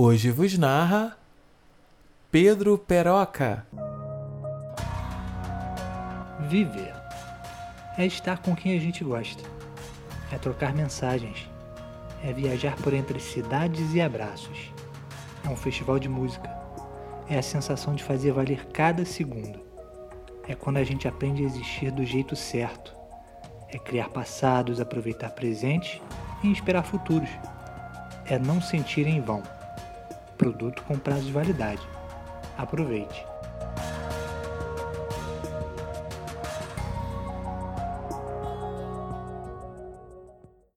Hoje vos narra Pedro Peroca. Viver é estar com quem a gente gosta, é trocar mensagens, é viajar por entre cidades e abraços, é um festival de música, é a sensação de fazer valer cada segundo, é quando a gente aprende a existir do jeito certo, é criar passados, aproveitar presentes e esperar futuros, é não sentir em vão. Produto com prazo de validade. Aproveite!